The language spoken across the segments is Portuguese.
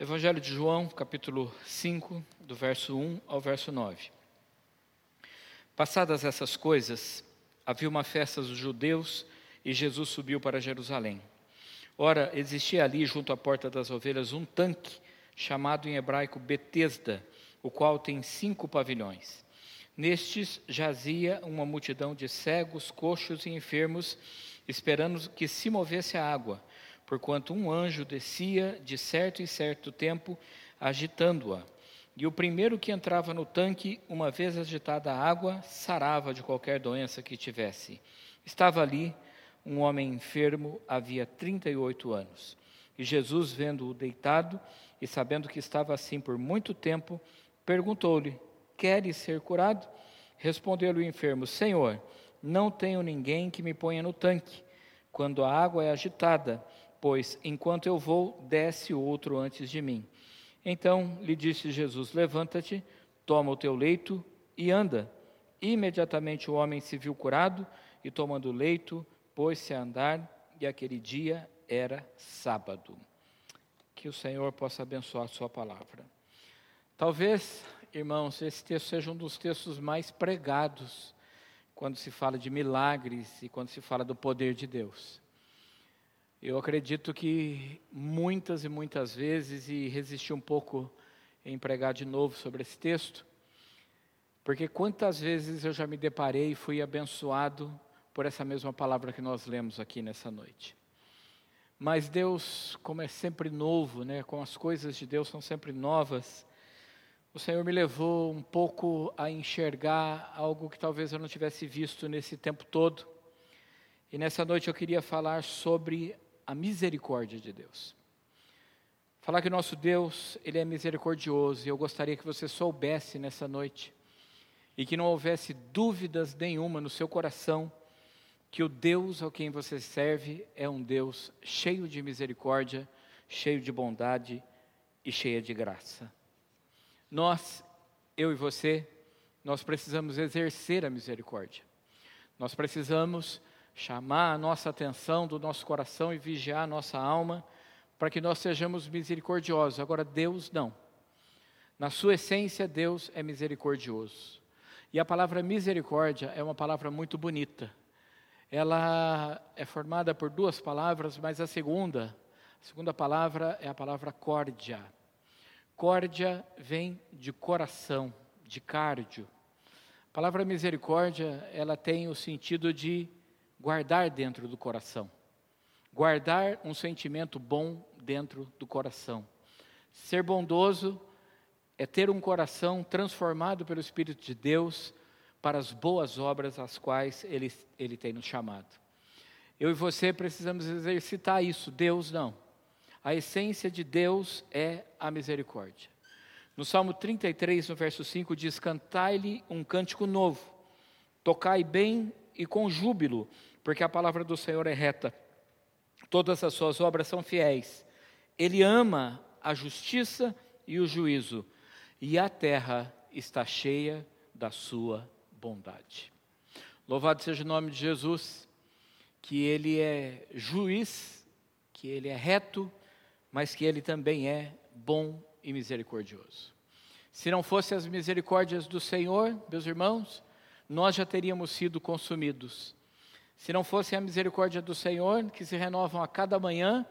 Evangelho de João, capítulo 5, do verso 1 ao verso 9. Passadas essas coisas, havia uma festa dos judeus e Jesus subiu para Jerusalém. Ora, existia ali, junto à porta das ovelhas, um tanque, chamado em hebraico Betesda, o qual tem cinco pavilhões. Nestes jazia uma multidão de cegos, coxos e enfermos, esperando que se movesse a água porquanto um anjo descia de certo em certo tempo, agitando-a. E o primeiro que entrava no tanque, uma vez agitada a água, sarava de qualquer doença que tivesse. Estava ali um homem enfermo, havia 38 anos. E Jesus, vendo-o deitado e sabendo que estava assim por muito tempo, perguntou-lhe: Queres ser curado? Respondeu-lhe o enfermo: Senhor, não tenho ninguém que me ponha no tanque. Quando a água é agitada, pois enquanto eu vou, desce outro antes de mim. Então lhe disse Jesus: Levanta-te, toma o teu leito e anda. Imediatamente o homem se viu curado e, tomando o leito, pôs-se a andar, e aquele dia era sábado. Que o Senhor possa abençoar a Sua palavra. Talvez, irmãos, esse texto seja um dos textos mais pregados quando se fala de milagres e quando se fala do poder de Deus. Eu acredito que muitas e muitas vezes, e resisti um pouco em pregar de novo sobre esse texto, porque quantas vezes eu já me deparei e fui abençoado por essa mesma palavra que nós lemos aqui nessa noite. Mas Deus, como é sempre novo, né, como as coisas de Deus são sempre novas, o Senhor me levou um pouco a enxergar algo que talvez eu não tivesse visto nesse tempo todo. E nessa noite eu queria falar sobre a misericórdia de Deus. Falar que nosso Deus, Ele é misericordioso, e eu gostaria que você soubesse nessa noite, e que não houvesse dúvidas nenhuma no seu coração, que o Deus ao quem você serve é um Deus cheio de misericórdia, cheio de bondade e cheia de graça. Nós, eu e você, nós precisamos exercer a misericórdia. Nós precisamos chamar a nossa atenção do nosso coração e vigiar a nossa alma, para que nós sejamos misericordiosos. Agora, Deus não. Na sua essência, Deus é misericordioso. E a palavra misericórdia é uma palavra muito bonita. Ela é formada por duas palavras, mas a segunda, a segunda palavra é a palavra córdia. Córdia vem de coração, de cardio. A palavra misericórdia, ela tem o sentido de guardar dentro do coração. Guardar um sentimento bom dentro do coração. Ser bondoso é ter um coração transformado pelo Espírito de Deus para as boas obras às quais Ele, Ele tem nos chamado. Eu e você precisamos exercitar isso, Deus não. A essência de Deus é a misericórdia. No Salmo 33, no verso 5, diz: Cantai-lhe um cântico novo, tocai bem e com júbilo, porque a palavra do Senhor é reta, todas as suas obras são fiéis. Ele ama a justiça e o juízo, e a terra está cheia da sua bondade. Louvado seja o nome de Jesus, que ele é juiz, que ele é reto, mas que ele também é bom e misericordioso. Se não fossem as misericórdias do Senhor, meus irmãos, nós já teríamos sido consumidos se não fosse a misericórdia do Senhor, que se renovam a cada manhã,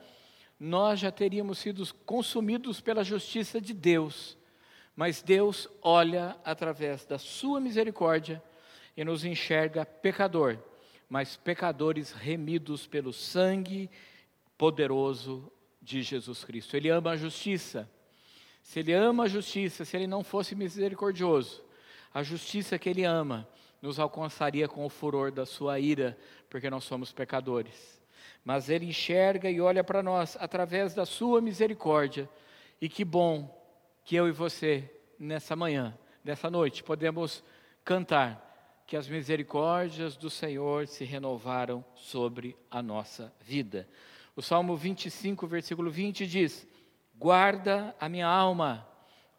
nós já teríamos sido consumidos pela justiça de Deus. Mas Deus olha através da sua misericórdia e nos enxerga pecador, mas pecadores remidos pelo sangue poderoso de Jesus Cristo. Ele ama a justiça. Se ele ama a justiça, se ele não fosse misericordioso, a justiça que ele ama nos alcançaria com o furor da sua ira, porque nós somos pecadores. Mas Ele enxerga e olha para nós através da Sua misericórdia. E que bom que eu e você, nessa manhã, nessa noite, podemos cantar que as misericórdias do Senhor se renovaram sobre a nossa vida. O Salmo 25, versículo 20 diz: Guarda a minha alma,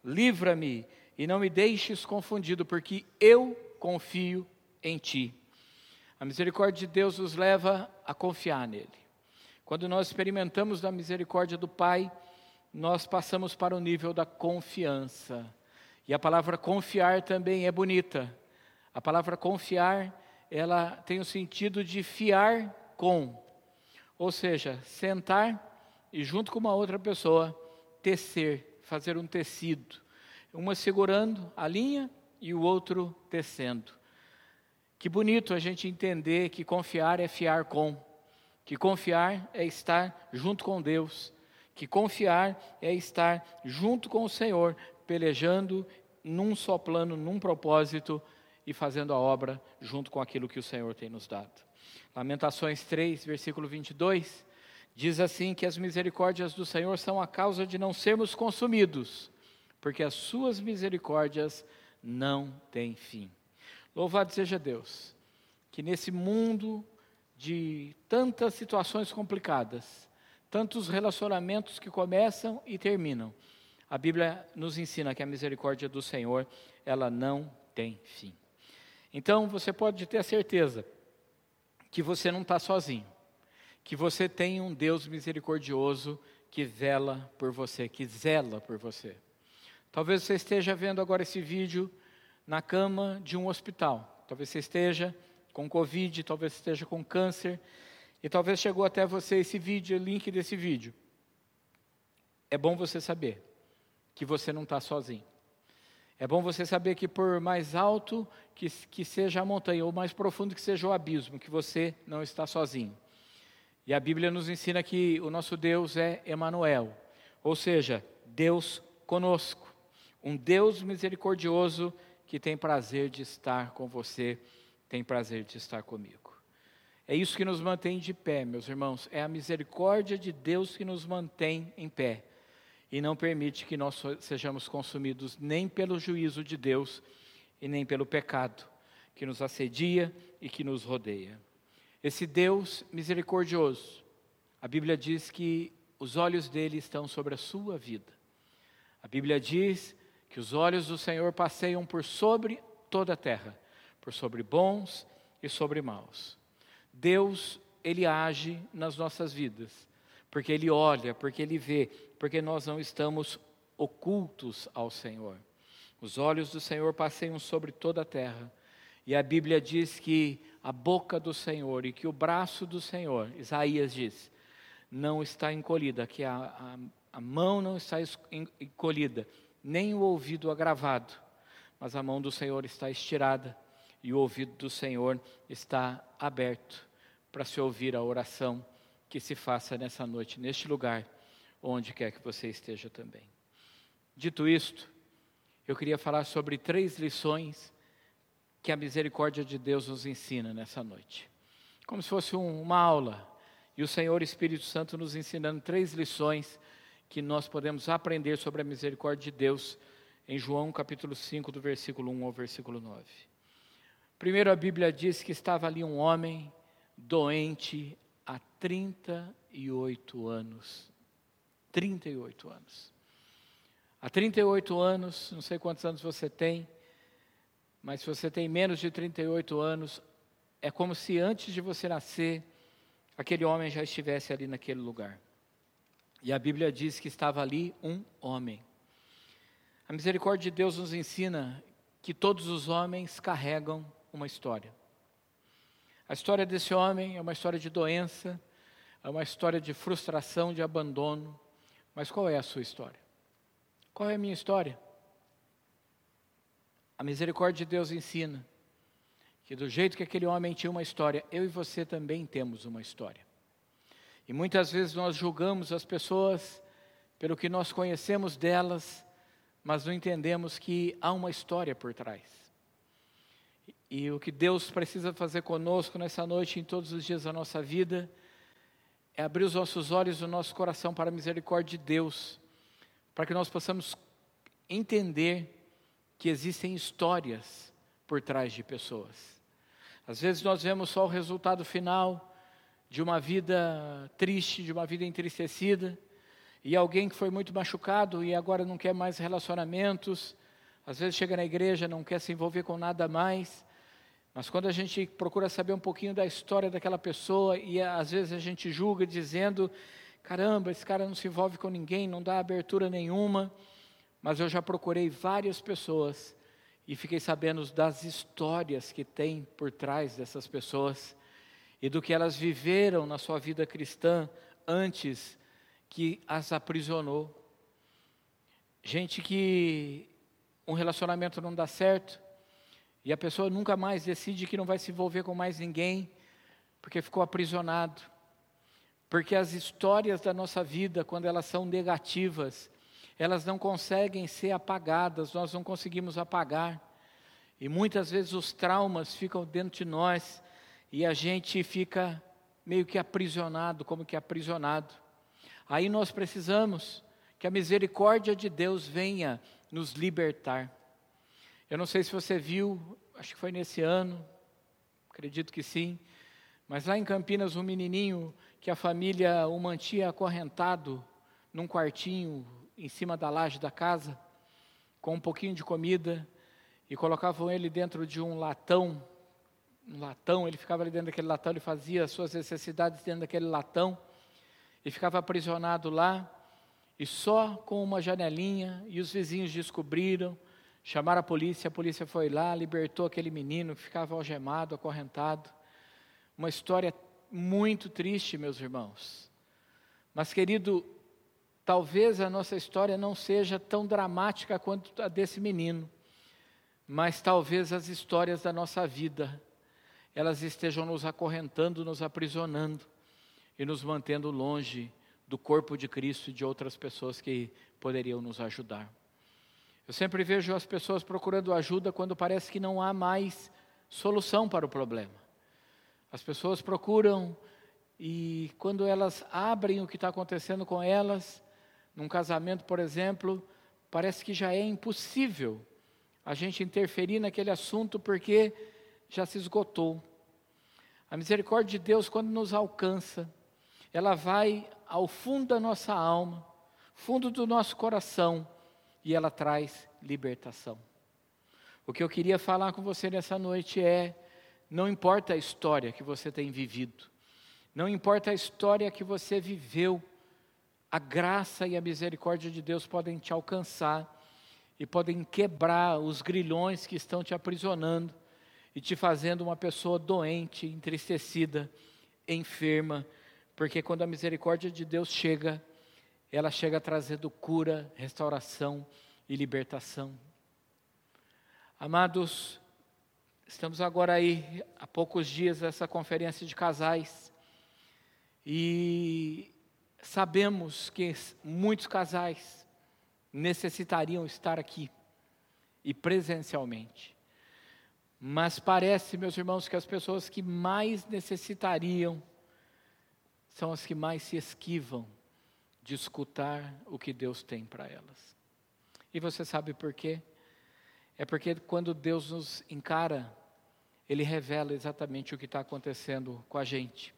livra-me e não me deixes confundido, porque eu confio em ti. A misericórdia de Deus nos leva a confiar nele. Quando nós experimentamos da misericórdia do Pai, nós passamos para o nível da confiança. E a palavra confiar também é bonita. A palavra confiar, ela tem o sentido de fiar com. Ou seja, sentar e junto com uma outra pessoa tecer, fazer um tecido. Uma segurando a linha e o outro tecendo. Que bonito a gente entender que confiar é fiar com, que confiar é estar junto com Deus, que confiar é estar junto com o Senhor, pelejando num só plano, num propósito e fazendo a obra junto com aquilo que o Senhor tem nos dado. Lamentações 3, versículo 22, diz assim: que as misericórdias do Senhor são a causa de não sermos consumidos, porque as suas misericórdias não têm fim. Louvado seja Deus, que nesse mundo de tantas situações complicadas, tantos relacionamentos que começam e terminam, a Bíblia nos ensina que a misericórdia do Senhor, ela não tem fim. Então você pode ter a certeza que você não está sozinho, que você tem um Deus misericordioso que vela por você, que zela por você. Talvez você esteja vendo agora esse vídeo na cama de um hospital. Talvez você esteja com Covid, talvez esteja com câncer, e talvez chegou até você esse vídeo, o link desse vídeo. É bom você saber que você não está sozinho. É bom você saber que por mais alto que, que seja a montanha, ou mais profundo que seja o abismo, que você não está sozinho. E a Bíblia nos ensina que o nosso Deus é Emanuel, ou seja, Deus conosco, um Deus misericordioso que tem prazer de estar com você, tem prazer de estar comigo. É isso que nos mantém de pé, meus irmãos. É a misericórdia de Deus que nos mantém em pé e não permite que nós sejamos consumidos nem pelo juízo de Deus e nem pelo pecado que nos assedia e que nos rodeia. Esse Deus misericordioso, a Bíblia diz que os olhos dele estão sobre a sua vida. A Bíblia diz que os olhos do Senhor passeiam por sobre toda a terra, por sobre bons e sobre maus. Deus, ele age nas nossas vidas, porque ele olha, porque ele vê, porque nós não estamos ocultos ao Senhor. Os olhos do Senhor passeiam sobre toda a terra. E a Bíblia diz que a boca do Senhor e que o braço do Senhor, Isaías diz, não está encolhida, que a, a, a mão não está encolhida, nem o ouvido agravado, mas a mão do Senhor está estirada e o ouvido do Senhor está aberto para se ouvir a oração que se faça nessa noite, neste lugar, onde quer que você esteja também. Dito isto, eu queria falar sobre três lições que a misericórdia de Deus nos ensina nessa noite. Como se fosse uma aula, e o Senhor Espírito Santo nos ensinando três lições que nós podemos aprender sobre a misericórdia de Deus em João capítulo 5, do versículo 1 ao versículo 9. Primeiro, a Bíblia diz que estava ali um homem doente há 38 anos. 38 anos. Há 38 anos, não sei quantos anos você tem, mas se você tem menos de 38 anos, é como se antes de você nascer, aquele homem já estivesse ali naquele lugar. E a Bíblia diz que estava ali um homem. A misericórdia de Deus nos ensina que todos os homens carregam uma história. A história desse homem é uma história de doença, é uma história de frustração, de abandono. Mas qual é a sua história? Qual é a minha história? A misericórdia de Deus ensina que do jeito que aquele homem tinha uma história, eu e você também temos uma história. E muitas vezes nós julgamos as pessoas pelo que nós conhecemos delas, mas não entendemos que há uma história por trás. E o que Deus precisa fazer conosco nessa noite, em todos os dias da nossa vida, é abrir os nossos olhos e o nosso coração para a misericórdia de Deus, para que nós possamos entender que existem histórias por trás de pessoas. Às vezes nós vemos só o resultado final, de uma vida triste, de uma vida entristecida, e alguém que foi muito machucado e agora não quer mais relacionamentos, às vezes chega na igreja, não quer se envolver com nada mais, mas quando a gente procura saber um pouquinho da história daquela pessoa, e às vezes a gente julga dizendo, caramba, esse cara não se envolve com ninguém, não dá abertura nenhuma. Mas eu já procurei várias pessoas e fiquei sabendo das histórias que tem por trás dessas pessoas e do que elas viveram na sua vida cristã antes que as aprisionou. Gente que um relacionamento não dá certo e a pessoa nunca mais decide que não vai se envolver com mais ninguém porque ficou aprisionado. Porque as histórias da nossa vida, quando elas são negativas, elas não conseguem ser apagadas, nós não conseguimos apagar. E muitas vezes os traumas ficam dentro de nós e a gente fica meio que aprisionado, como que aprisionado. Aí nós precisamos que a misericórdia de Deus venha nos libertar. Eu não sei se você viu, acho que foi nesse ano, acredito que sim, mas lá em Campinas, um menininho que a família o mantinha acorrentado num quartinho em cima da laje da casa, com um pouquinho de comida, e colocavam ele dentro de um latão, um latão, ele ficava ali dentro daquele latão, ele fazia as suas necessidades dentro daquele latão, e ficava aprisionado lá, e só com uma janelinha, e os vizinhos descobriram, chamaram a polícia, a polícia foi lá, libertou aquele menino que ficava algemado, acorrentado. Uma história muito triste, meus irmãos. Mas, querido, talvez a nossa história não seja tão dramática quanto a desse menino, mas talvez as histórias da nossa vida, elas estejam nos acorrentando, nos aprisionando e nos mantendo longe do corpo de Cristo e de outras pessoas que poderiam nos ajudar. Eu sempre vejo as pessoas procurando ajuda quando parece que não há mais solução para o problema. As pessoas procuram e quando elas abrem o que está acontecendo com elas, num casamento, por exemplo, parece que já é impossível a gente interferir naquele assunto porque já se esgotou. A misericórdia de Deus, quando nos alcança, ela vai ao fundo da nossa alma, fundo do nosso coração, e ela traz libertação. O que eu queria falar com você nessa noite é: não importa a história que você tem vivido, não importa a história que você viveu, a graça e a misericórdia de Deus podem te alcançar e podem quebrar os grilhões que estão te aprisionando e te fazendo uma pessoa doente, entristecida, enferma, porque quando a misericórdia de Deus chega, ela chega trazendo cura, restauração e libertação. Amados, Estamos agora aí, há poucos dias, dessa conferência de casais. E sabemos que muitos casais necessitariam estar aqui e presencialmente. Mas parece, meus irmãos, que as pessoas que mais necessitariam são as que mais se esquivam de escutar o que Deus tem para elas. E você sabe por quê? É porque quando Deus nos encara, ele revela exatamente o que está acontecendo com a gente.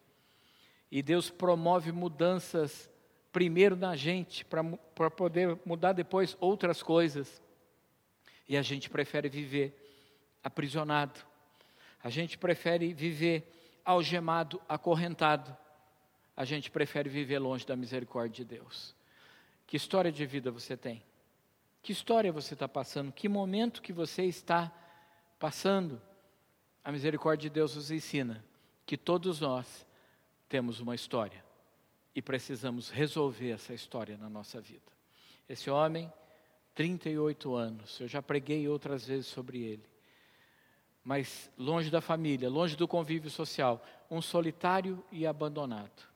E Deus promove mudanças primeiro na gente, para poder mudar depois outras coisas. E a gente prefere viver aprisionado, a gente prefere viver algemado, acorrentado, a gente prefere viver longe da misericórdia de Deus. Que história de vida você tem? Que história você está passando? Que momento que você está passando? A misericórdia de Deus nos ensina que todos nós temos uma história e precisamos resolver essa história na nossa vida. Esse homem, 38 anos, eu já preguei outras vezes sobre ele, mas longe da família, longe do convívio social, um solitário e abandonado.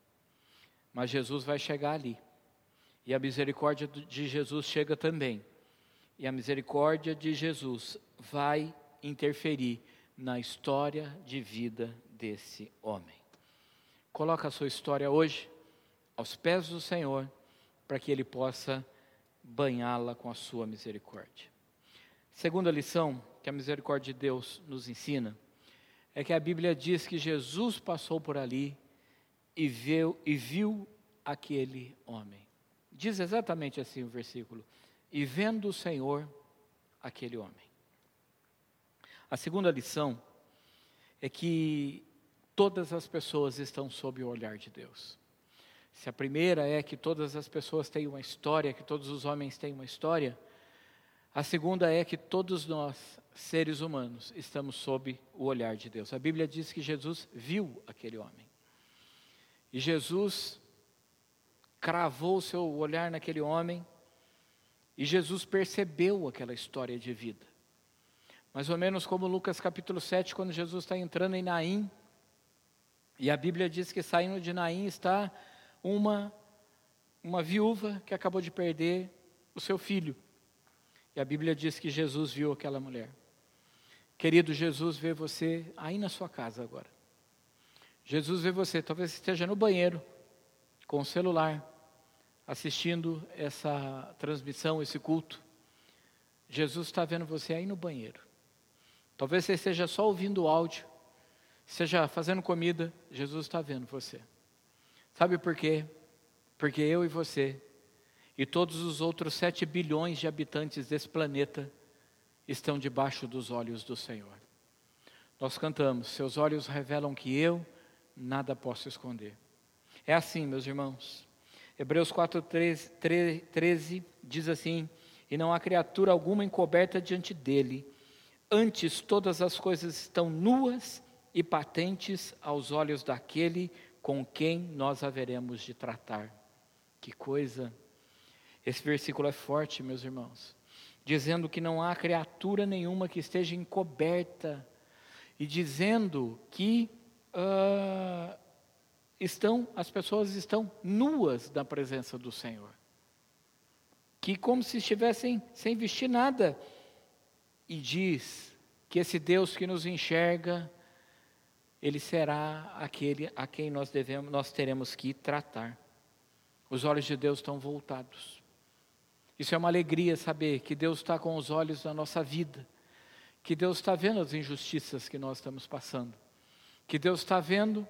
Mas Jesus vai chegar ali, e a misericórdia de Jesus chega também, e a misericórdia de Jesus vai interferir na história de vida desse homem. Coloca a sua história hoje aos pés do Senhor, para que Ele possa banhá-la com a sua misericórdia. Segunda lição que a misericórdia de Deus nos ensina é que a Bíblia diz que Jesus passou por ali e viu, e viu aquele homem. Diz exatamente assim o versículo: e vendo o Senhor aquele homem. A segunda lição é que todas as pessoas estão sob o olhar de Deus. Se a primeira é que todas as pessoas têm uma história, que todos os homens têm uma história, a segunda é que todos nós, seres humanos, estamos sob o olhar de Deus. A Bíblia diz que Jesus viu aquele homem. E Jesus cravou o seu olhar naquele homem, e Jesus percebeu aquela história de vida. Mais ou menos como Lucas capítulo 7, quando Jesus está entrando em Naim, e a Bíblia diz que saindo de Naim está uma, uma viúva que acabou de perder o seu filho. E a Bíblia diz que Jesus viu aquela mulher. Querido, Jesus vê você aí na sua casa agora. Jesus vê você, talvez esteja no banheiro, com o celular, assistindo essa transmissão, esse culto. Jesus está vendo você aí no banheiro. Talvez você esteja só ouvindo o áudio, esteja fazendo comida, Jesus está vendo você. Sabe por quê? Porque eu e você e todos os outros sete bilhões de habitantes desse planeta estão debaixo dos olhos do Senhor. Nós cantamos: Seus olhos revelam que eu nada posso esconder. É assim, meus irmãos. Hebreus 4, 13, 13 diz assim: E não há criatura alguma encoberta diante dele, antes todas as coisas estão nuas e patentes aos olhos daquele com quem nós haveremos de tratar. Que coisa! Esse versículo é forte, meus irmãos, dizendo que não há criatura nenhuma que esteja encoberta, e dizendo que uh, estão, as pessoas estão nuas da presença do Senhor, que como se estivessem sem vestir nada, e diz que esse Deus que nos enxerga, ele será aquele a quem nós devemos, nós teremos que tratar. Os olhos de Deus estão voltados. Isso é uma alegria saber que Deus está com os olhos na nossa vida, que Deus está vendo as injustiças que nós estamos passando, que Deus está vendo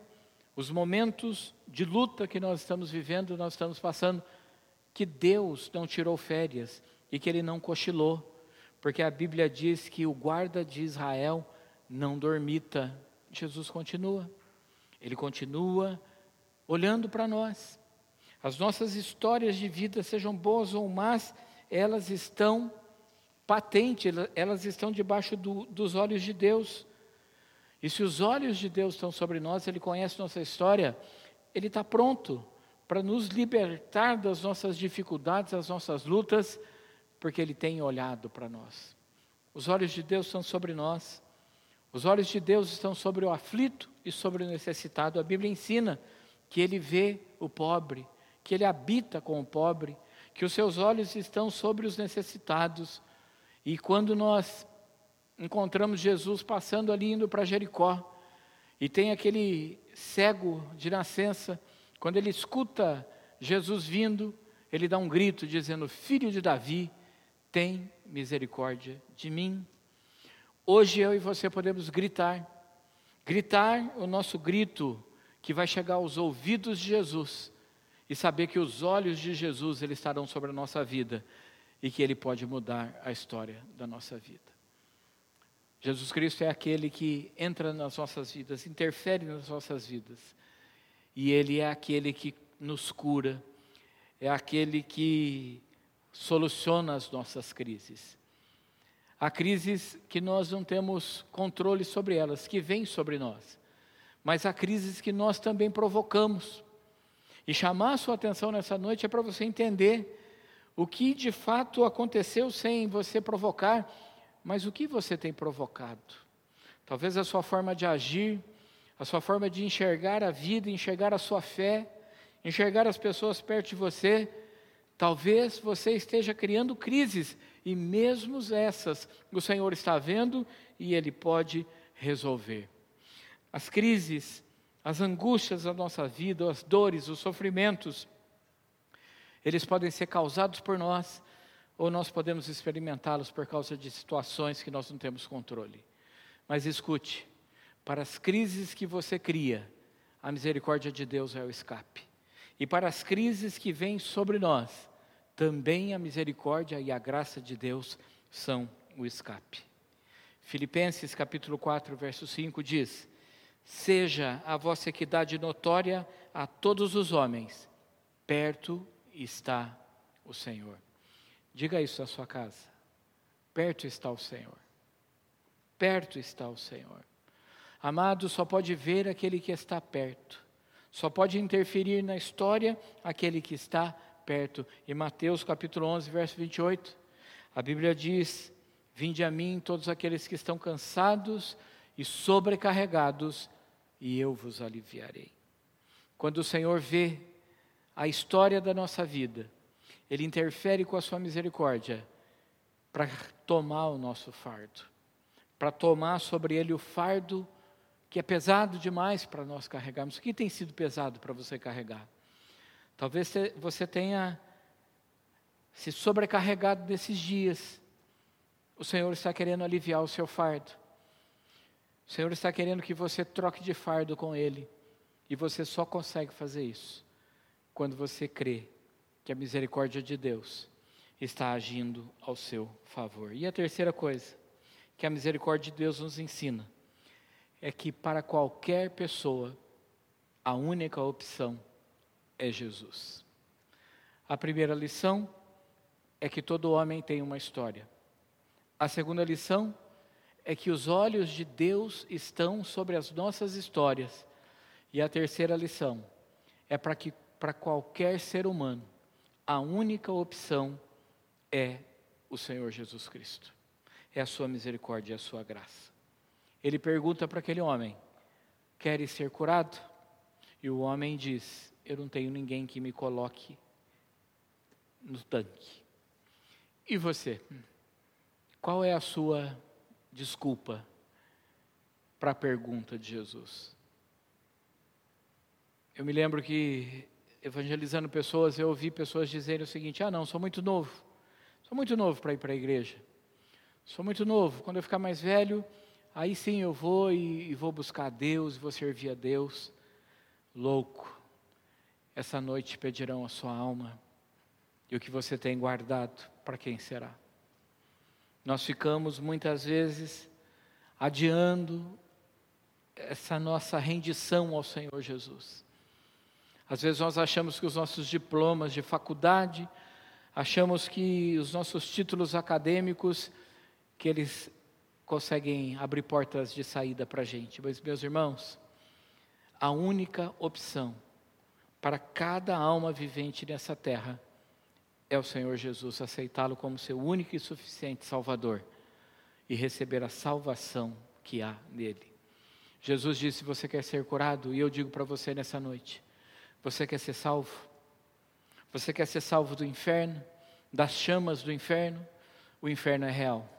os momentos de luta que nós estamos vivendo, nós estamos passando, que Deus não tirou férias e que Ele não cochilou, porque a Bíblia diz que o guarda de Israel não dormita Jesus continua. Ele continua olhando para nós. As nossas histórias de vida, sejam boas ou más, elas estão patentes, elas estão debaixo do, dos olhos de Deus. E se os olhos de Deus estão sobre nós, Ele conhece nossa história, Ele está pronto para nos libertar das nossas dificuldades, das nossas lutas, porque Ele tem olhado para nós. Os olhos de Deus estão sobre nós. Os olhos de Deus estão sobre o aflito e sobre o necessitado. A Bíblia ensina que ele vê o pobre, que ele habita com o pobre, que os seus olhos estão sobre os necessitados. E quando nós encontramos Jesus passando ali indo para Jericó, e tem aquele cego de nascença, quando ele escuta Jesus vindo, ele dá um grito dizendo: Filho de Davi, tem misericórdia de mim. Hoje eu e você podemos gritar, gritar o nosso grito que vai chegar aos ouvidos de Jesus e saber que os olhos de Jesus ele estarão sobre a nossa vida e que ele pode mudar a história da nossa vida. Jesus Cristo é aquele que entra nas nossas vidas, interfere nas nossas vidas. E ele é aquele que nos cura, é aquele que soluciona as nossas crises. Há crises que nós não temos controle sobre elas, que vêm sobre nós. Mas há crises que nós também provocamos. E chamar a sua atenção nessa noite é para você entender o que de fato aconteceu sem você provocar, mas o que você tem provocado. Talvez a sua forma de agir, a sua forma de enxergar a vida, enxergar a sua fé, enxergar as pessoas perto de você, talvez você esteja criando crises e mesmo essas o Senhor está vendo e Ele pode resolver. As crises, as angústias da nossa vida, as dores, os sofrimentos, eles podem ser causados por nós ou nós podemos experimentá-los por causa de situações que nós não temos controle. Mas escute, para as crises que você cria, a misericórdia de Deus é o escape. E para as crises que vêm sobre nós, também a misericórdia e a graça de Deus são o escape. Filipenses capítulo 4, verso 5 diz: Seja a vossa equidade notória a todos os homens, Perto está o Senhor. Diga isso na sua casa. Perto está o Senhor. Perto está o Senhor. Amado, só pode ver aquele que está perto. Só pode interferir na história aquele que está perto. Em Mateus capítulo 11, verso 28, a Bíblia diz: Vinde a mim todos aqueles que estão cansados e sobrecarregados, e eu vos aliviarei. Quando o Senhor vê a história da nossa vida, Ele interfere com a sua misericórdia para tomar o nosso fardo, para tomar sobre Ele o fardo que é pesado demais para nós carregarmos. O que tem sido pesado para você carregar? Talvez você tenha se sobrecarregado nesses dias. O Senhor está querendo aliviar o seu fardo. O Senhor está querendo que você troque de fardo com Ele. E você só consegue fazer isso quando você crê que a misericórdia de Deus está agindo ao seu favor. E a terceira coisa que a misericórdia de Deus nos ensina é que para qualquer pessoa, a única opção é Jesus. A primeira lição é que todo homem tem uma história. A segunda lição é que os olhos de Deus estão sobre as nossas histórias. E a terceira lição é para que para qualquer ser humano a única opção é o Senhor Jesus Cristo. É a sua misericórdia e a sua graça. Ele pergunta para aquele homem: Queres ser curado? E o homem diz: Eu não tenho ninguém que me coloque no tanque. E você? Qual é a sua desculpa para a pergunta de Jesus? Eu me lembro que, evangelizando pessoas, eu ouvi pessoas dizerem o seguinte: Ah, não, sou muito novo. Sou muito novo para ir para a igreja. Sou muito novo. Quando eu ficar mais velho, Aí sim eu vou e, e vou buscar a Deus, vou servir a Deus. Louco, essa noite pedirão a sua alma e o que você tem guardado, para quem será? Nós ficamos muitas vezes adiando essa nossa rendição ao Senhor Jesus. Às vezes nós achamos que os nossos diplomas de faculdade, achamos que os nossos títulos acadêmicos, que eles conseguem abrir portas de saída para a gente. Mas, meus irmãos, a única opção para cada alma vivente nessa terra é o Senhor Jesus, aceitá-lo como seu único e suficiente Salvador e receber a salvação que há nele. Jesus disse: Você quer ser curado? E eu digo para você nessa noite: Você quer ser salvo? Você quer ser salvo do inferno, das chamas do inferno? O inferno é real.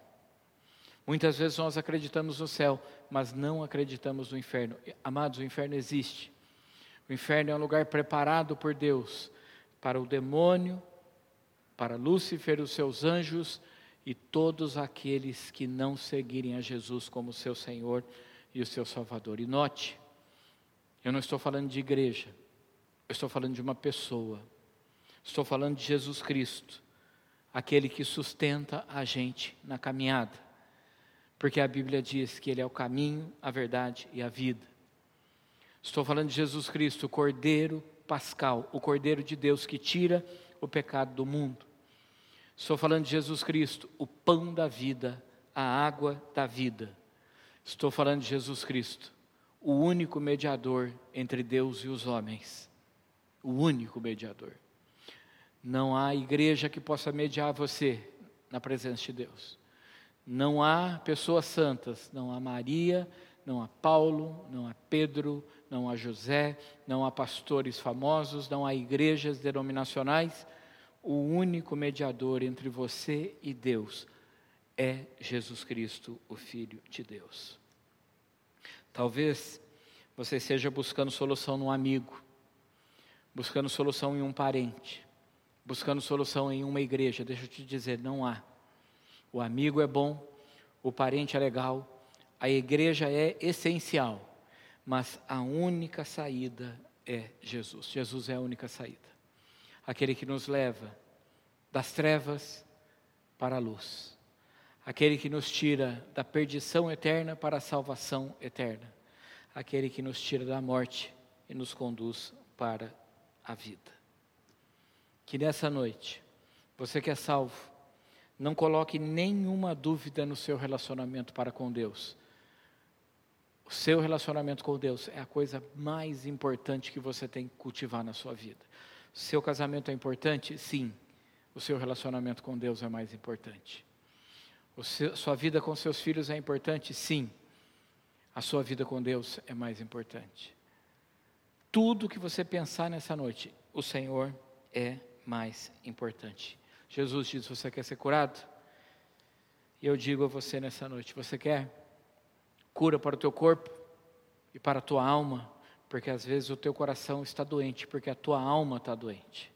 Muitas vezes nós acreditamos no céu, mas não acreditamos no inferno. Amados, o inferno existe. O inferno é um lugar preparado por Deus para o demônio, para Lúcifer, os seus anjos e todos aqueles que não seguirem a Jesus como seu Senhor e o seu Salvador. E note, eu não estou falando de igreja, eu estou falando de uma pessoa. Estou falando de Jesus Cristo, aquele que sustenta a gente na caminhada porque a Bíblia diz que Ele é o caminho, a verdade e a vida. Estou falando de Jesus Cristo, o Cordeiro Pascal, o Cordeiro de Deus que tira o pecado do mundo. Estou falando de Jesus Cristo, o pão da vida, a água da vida. Estou falando de Jesus Cristo, o único mediador entre Deus e os homens. O único mediador. Não há igreja que possa mediar você na presença de Deus. Não há pessoas santas, não há Maria, não há Paulo, não há Pedro, não há José, não há pastores famosos, não há igrejas denominacionais. O único mediador entre você e Deus é Jesus Cristo, o Filho de Deus. Talvez você esteja buscando solução num amigo, buscando solução em um parente, buscando solução em uma igreja. Deixa eu te dizer, não há o amigo é bom, o parente é legal, a igreja é essencial, mas a única saída é Jesus. Jesus é a única saída. Aquele que nos leva das trevas para a luz. Aquele que nos tira da perdição eterna para a salvação eterna. Aquele que nos tira da morte e nos conduz para a vida. que nessa noite, você que é salvo, não coloque nenhuma dúvida no seu relacionamento para com Deus. O seu relacionamento com Deus é a coisa mais importante que você tem que cultivar na sua vida. Seu casamento é importante? Sim. O seu relacionamento com Deus é mais importante. Seu, sua vida com seus filhos é importante? Sim. A sua vida com Deus é mais importante. Tudo que você pensar nessa noite, o Senhor é mais importante. Jesus diz: Você quer ser curado? E eu digo a você nessa noite: Você quer cura para o teu corpo e para a tua alma? Porque às vezes o teu coração está doente, porque a tua alma está doente.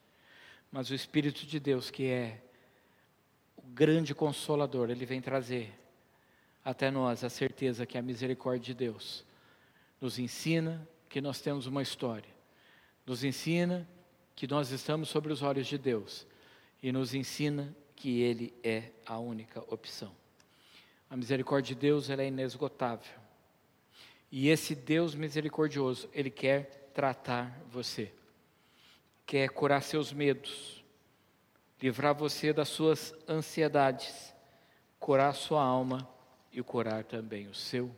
Mas o Espírito de Deus, que é o grande consolador, ele vem trazer até nós a certeza que a misericórdia de Deus nos ensina que nós temos uma história, nos ensina que nós estamos sobre os olhos de Deus e nos ensina que Ele é a única opção. A misericórdia de Deus é inesgotável. E esse Deus misericordioso, Ele quer tratar você, quer curar seus medos, livrar você das suas ansiedades, curar sua alma e curar também o seu